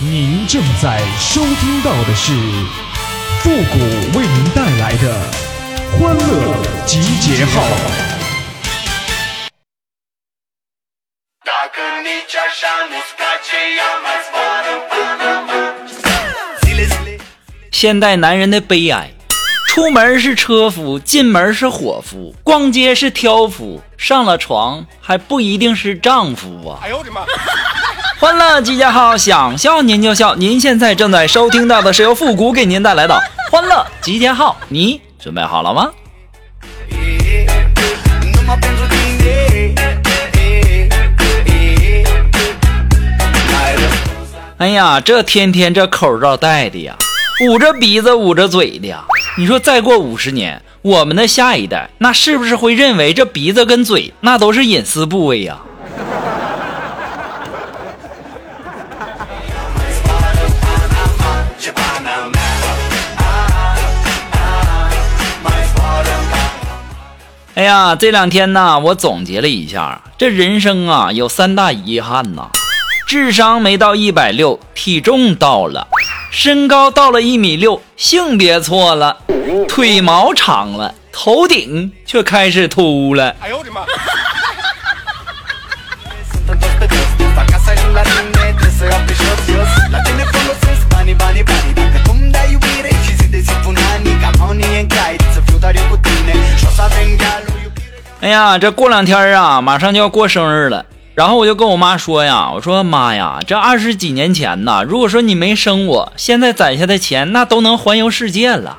您正在收听到的是复古为您带来的欢乐集结号。现代男人的悲哀：出门是车夫，进门是伙夫，逛街是挑夫，上了床还不一定是丈夫啊！哎呦我的妈！欢乐集结号，想笑您就笑。您现在正在收听到的是由复古给您带来的欢乐集结号，你准备好了吗？哎呀，这天天这口罩戴的呀，捂着鼻子捂着嘴的呀。你说再过五十年，我们的下一代那是不是会认为这鼻子跟嘴那都是隐私部位呀？哎呀，这两天呢，我总结了一下，这人生啊有三大遗憾呐：智商没到一百六，体重到了；身高到了一米六，性别错了；腿毛长了，头顶却开始秃了。哎呦我的妈！哎呀，这过两天啊，马上就要过生日了。然后我就跟我妈说呀：“我说妈呀，这二十几年前呐，如果说你没生我，现在攒下的钱那都能环游世界了。”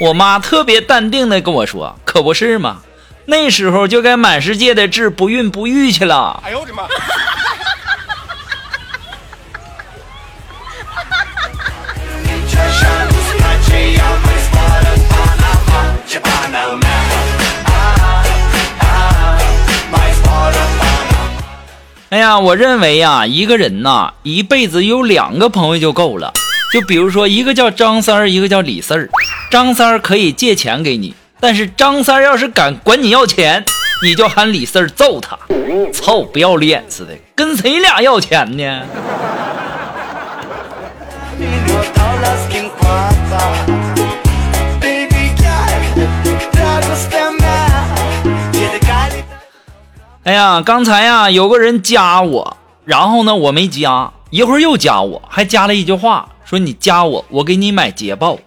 我妈特别淡定的跟我说：“可不是嘛，那时候就该满世界的治不孕不育去了。” 哎呦我的妈！呀，我认为呀，一个人呐，一辈子有两个朋友就够了。就比如说，一个叫张三儿，一个叫李四儿。张三儿可以借钱给你，但是张三儿要是敢管你要钱，你就喊李四儿揍他。操，不要脸似的，跟谁俩要钱呢？哎呀，刚才呀有个人加我，然后呢我没加，一会儿又加我，还加了一句话，说你加我，我给你买捷豹。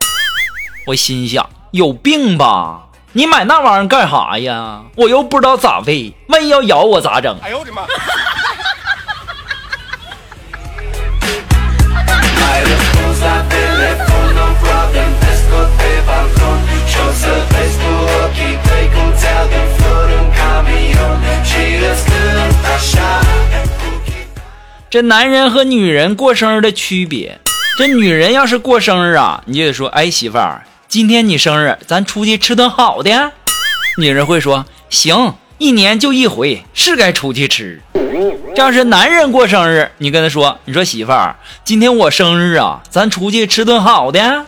我心想有病吧？你买那玩意儿干啥呀？我又不知道咋喂，万一要咬我咋整？哎呦我的妈！这男人和女人过生日的区别，这女人要是过生日啊，你就得说，哎媳妇儿，今天你生日，咱出去吃顿好的。女人会说，行，一年就一回，是该出去吃。这要是男人过生日，你跟他说，你说媳妇儿，今天我生日啊，咱出去吃顿好的。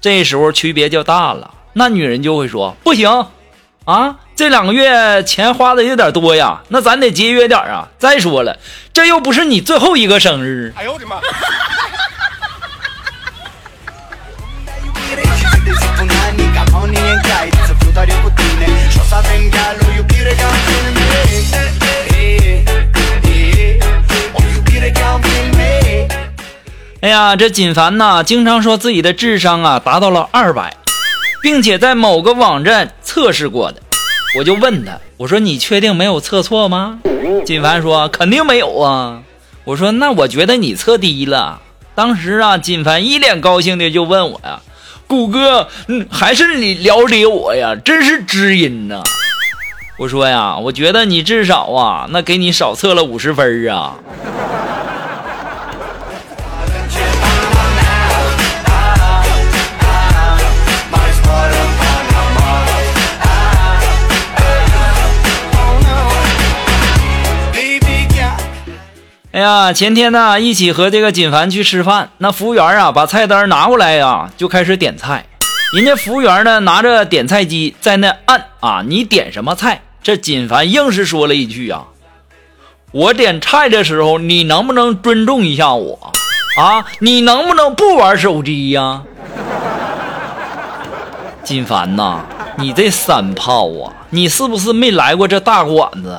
这时候区别就大了，那女人就会说，不行，啊。这两个月钱花的有点多呀，那咱得节约点啊！再说了，这又不是你最后一个生日。哎呦我的妈！哎呀，这锦凡呐，经常说自己的智商啊达到了二百，并且在某个网站测试过的。我就问他，我说你确定没有测错吗？金凡说肯定没有啊。我说那我觉得你测低了。当时啊，金凡一脸高兴的就问我呀，谷哥，嗯，还是你了解我呀，真是知音呐。我说呀，我觉得你至少啊，那给你少测了五十分啊。哎呀，前天呢，一起和这个锦凡去吃饭，那服务员啊，把菜单拿过来呀，就开始点菜。人家服务员呢，拿着点菜机在那按啊，你点什么菜？这锦凡硬是说了一句啊，我点菜的时候，你能不能尊重一下我？啊，你能不能不玩手机呀？锦凡呐，你这三炮啊，你是不是没来过这大馆子？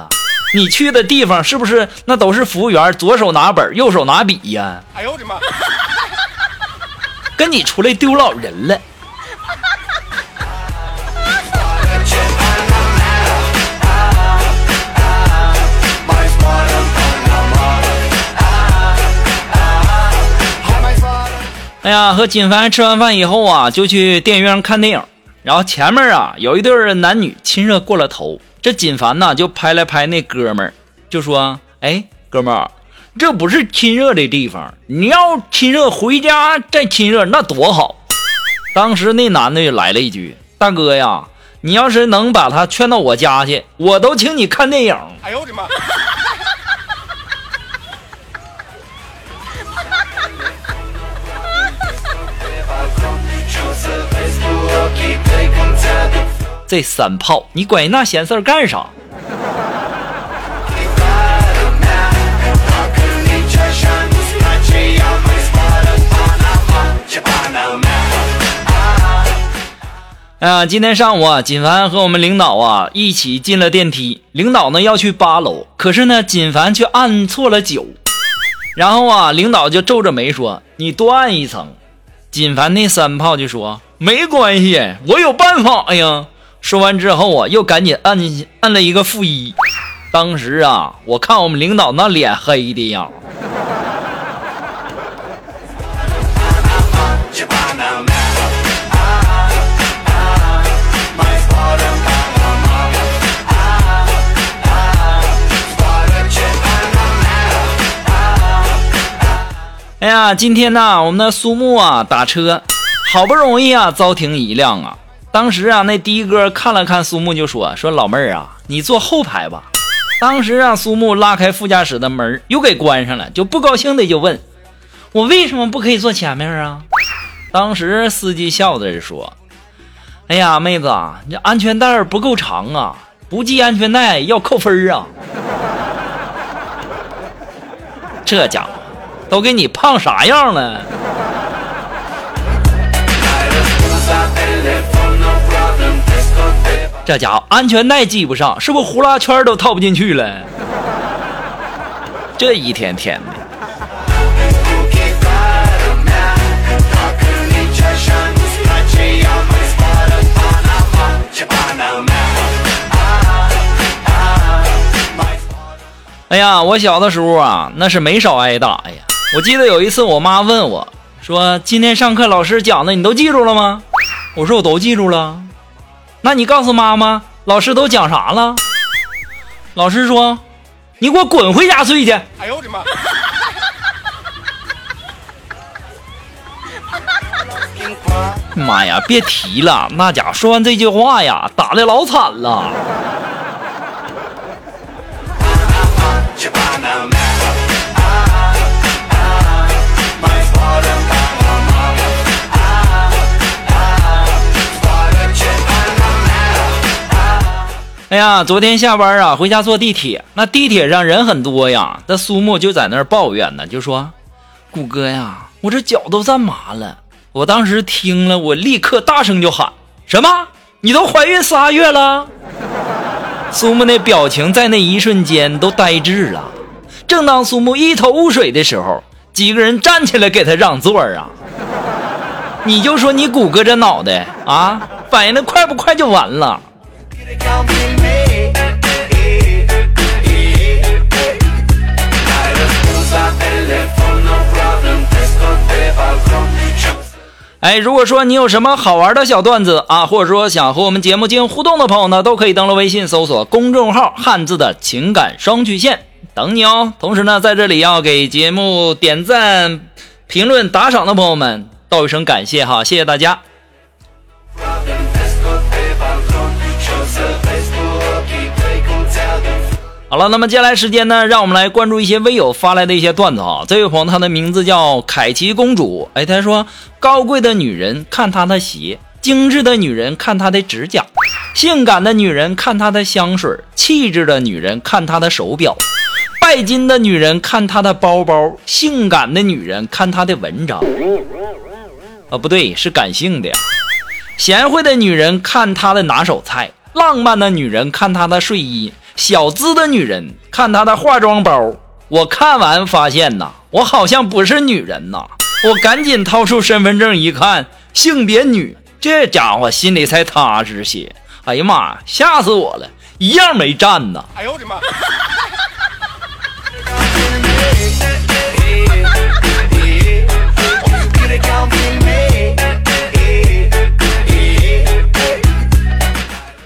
你去的地方是不是那都是服务员，左手拿本，右手拿笔呀？哎呦我的妈！跟你出来丢老人了。哎呀，和金凡吃完饭以后啊，就去电影院看电影。然后前面啊有一对男女亲热过了头，这锦凡呢就拍了拍那哥们儿，就说：“哎，哥们儿，这不是亲热的地方，你要亲热回家再亲热那多好。”当时那男的就来了一句：“大哥呀，你要是能把他劝到我家去，我都请你看电影。”哎呦我的妈！这三炮，你管人那闲事儿干啥？哎呀，今天上午啊，锦凡和我们领导啊一起进了电梯。领导呢要去八楼，可是呢，锦凡却按错了九。然后啊，领导就皱着眉说：“你多按一层。”锦凡那三炮就说：“没关系，我有办法呀。”说完之后啊，又赶紧按进去，按了一个负一。当时啊，我看我们领导那脸黑的呀。哎呀，今天呢，我们的苏木啊打车，好不容易啊遭停一辆啊。当时啊，那的哥看了看苏木，就说：“说老妹儿啊，你坐后排吧。”当时让苏木拉开副驾驶的门，又给关上了，就不高兴的就问：“我为什么不可以坐前面啊？”当时司机笑着说：“哎呀，妹子，你这安全带不够长啊，不系安全带要扣分啊。”这家伙都给你胖啥样了？这家伙安全带系不上，是不是呼啦圈都套不进去了？这一天天的。哎呀，我小的时候啊，那是没少挨打呀。我记得有一次，我妈问我说：“今天上课老师讲的，你都记住了吗？”我说：“我都记住了。”那你告诉妈妈，老师都讲啥了？老师说：“你给我滚回家睡去。”哎呦我的妈！妈呀，别提了，那家伙说完这句话呀，打的老惨了。哎呀，昨天下班啊，回家坐地铁，那地铁上人很多呀。那苏木就在那儿抱怨呢，就说：“谷哥呀，我这脚都站麻了。”我当时听了，我立刻大声就喊：“什么？你都怀孕仨月了？”苏木那表情在那一瞬间都呆滞了。正当苏木一头雾水的时候，几个人站起来给他让座啊！你就说你谷歌这脑袋啊，反应的快不快就完了。哎，如果说你有什么好玩的小段子啊，或者说想和我们节目进行互动的朋友呢，都可以登录微信搜索公众号“汉字的情感双曲线”，等你哦。同时呢，在这里要给节目点赞、评论、打赏的朋友们道一声感谢哈，谢谢大家。好了，那么接下来时间呢，让我们来关注一些微友发来的一些段子啊。这位朋友，他的名字叫凯奇公主。哎，他说：高贵的女人看她的鞋，精致的女人看她的指甲，性感的女人看她的香水，气质的女人看她的手表，拜金的女人看她的包包，性感的女人看她的文章。啊，不对，是感性的呀。贤惠的女人看她的拿手菜，浪漫的女人看她的睡衣，小资的女人看她的化妆包。我看完发现呐，我好像不是女人呐！我赶紧掏出身份证一看，性别女，这家伙心里才踏实些。哎呀妈呀，吓死我了，一样没占呐！哎呦我的妈！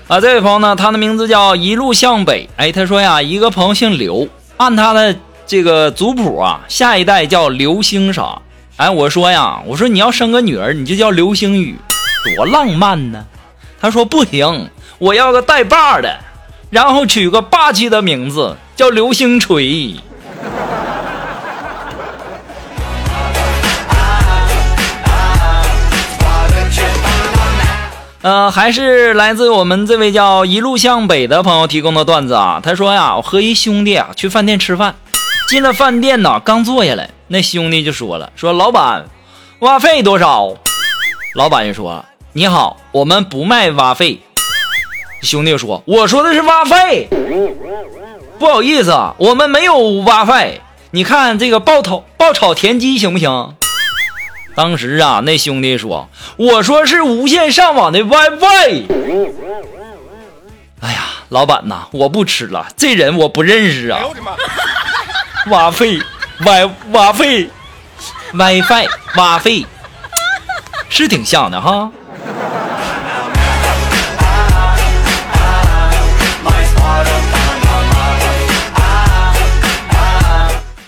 啊，这位朋友呢，他的名字叫一路向北。哎，他说呀，一个朋友姓刘，按他的。这个族谱啊，下一代叫流星啥？哎，我说呀，我说你要生个女儿，你就叫流星雨，多浪漫呢。他说不行，我要个带把的，然后取个霸气的名字叫流星锤。呃，还是来自我们这位叫一路向北的朋友提供的段子啊。他说呀，我和一兄弟啊去饭店吃饭。进了饭店呢，刚坐下来，那兄弟就说了：“说老板，挖费多少？”老板就说：“你好，我们不卖挖费。”兄弟说：“我说的是挖费，不好意思啊，我们没有挖费。你看这个爆炒爆炒田鸡行不行？”当时啊，那兄弟说：“我说是无线上网的 WiFi。”哎呀，老板呐，我不吃了，这人我不认识啊。挖 费，挖挖费，WiFi，挖费，是挺像的哈。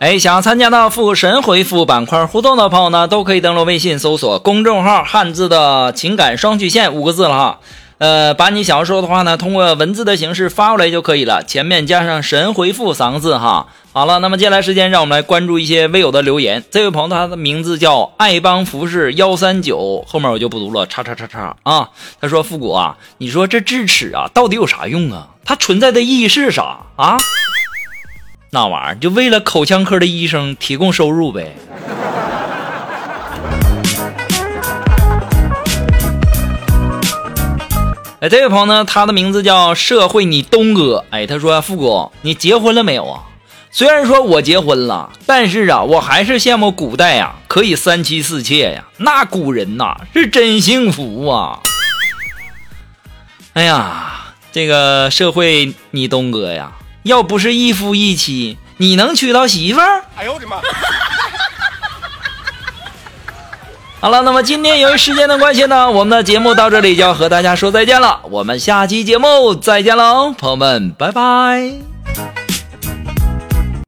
哎，想参加到复神回复板块互动的朋友呢，都可以登录微信搜索公众号“汉字的情感双曲线”五个字了哈。呃，把你想要说的话呢，通过文字的形式发过来就可以了，前面加上“神回复”三个字哈。好了，那么接下来时间，让我们来关注一些微友的留言。这位朋友他的名字叫爱邦服饰幺三九，后面我就不读了，叉叉叉叉啊。他说：“复古啊，你说这智齿啊，到底有啥用啊？它存在的意义是啥啊？”那玩意儿就为了口腔科的医生提供收入呗。哎，这位朋友呢，他的名字叫社会你东哥。哎，他说：“富哥，你结婚了没有啊？”虽然说我结婚了，但是啊，我还是羡慕古代呀，可以三妻四妾呀。那古人呐，是真幸福啊！哎呀，这个社会你东哥呀。要不是一夫一妻，你能娶到媳妇儿？哎呦我的妈！好了，那么今天由于时间的关系呢，我们的节目到这里就要和大家说再见了。我们下期节目再见喽，朋友们，拜拜。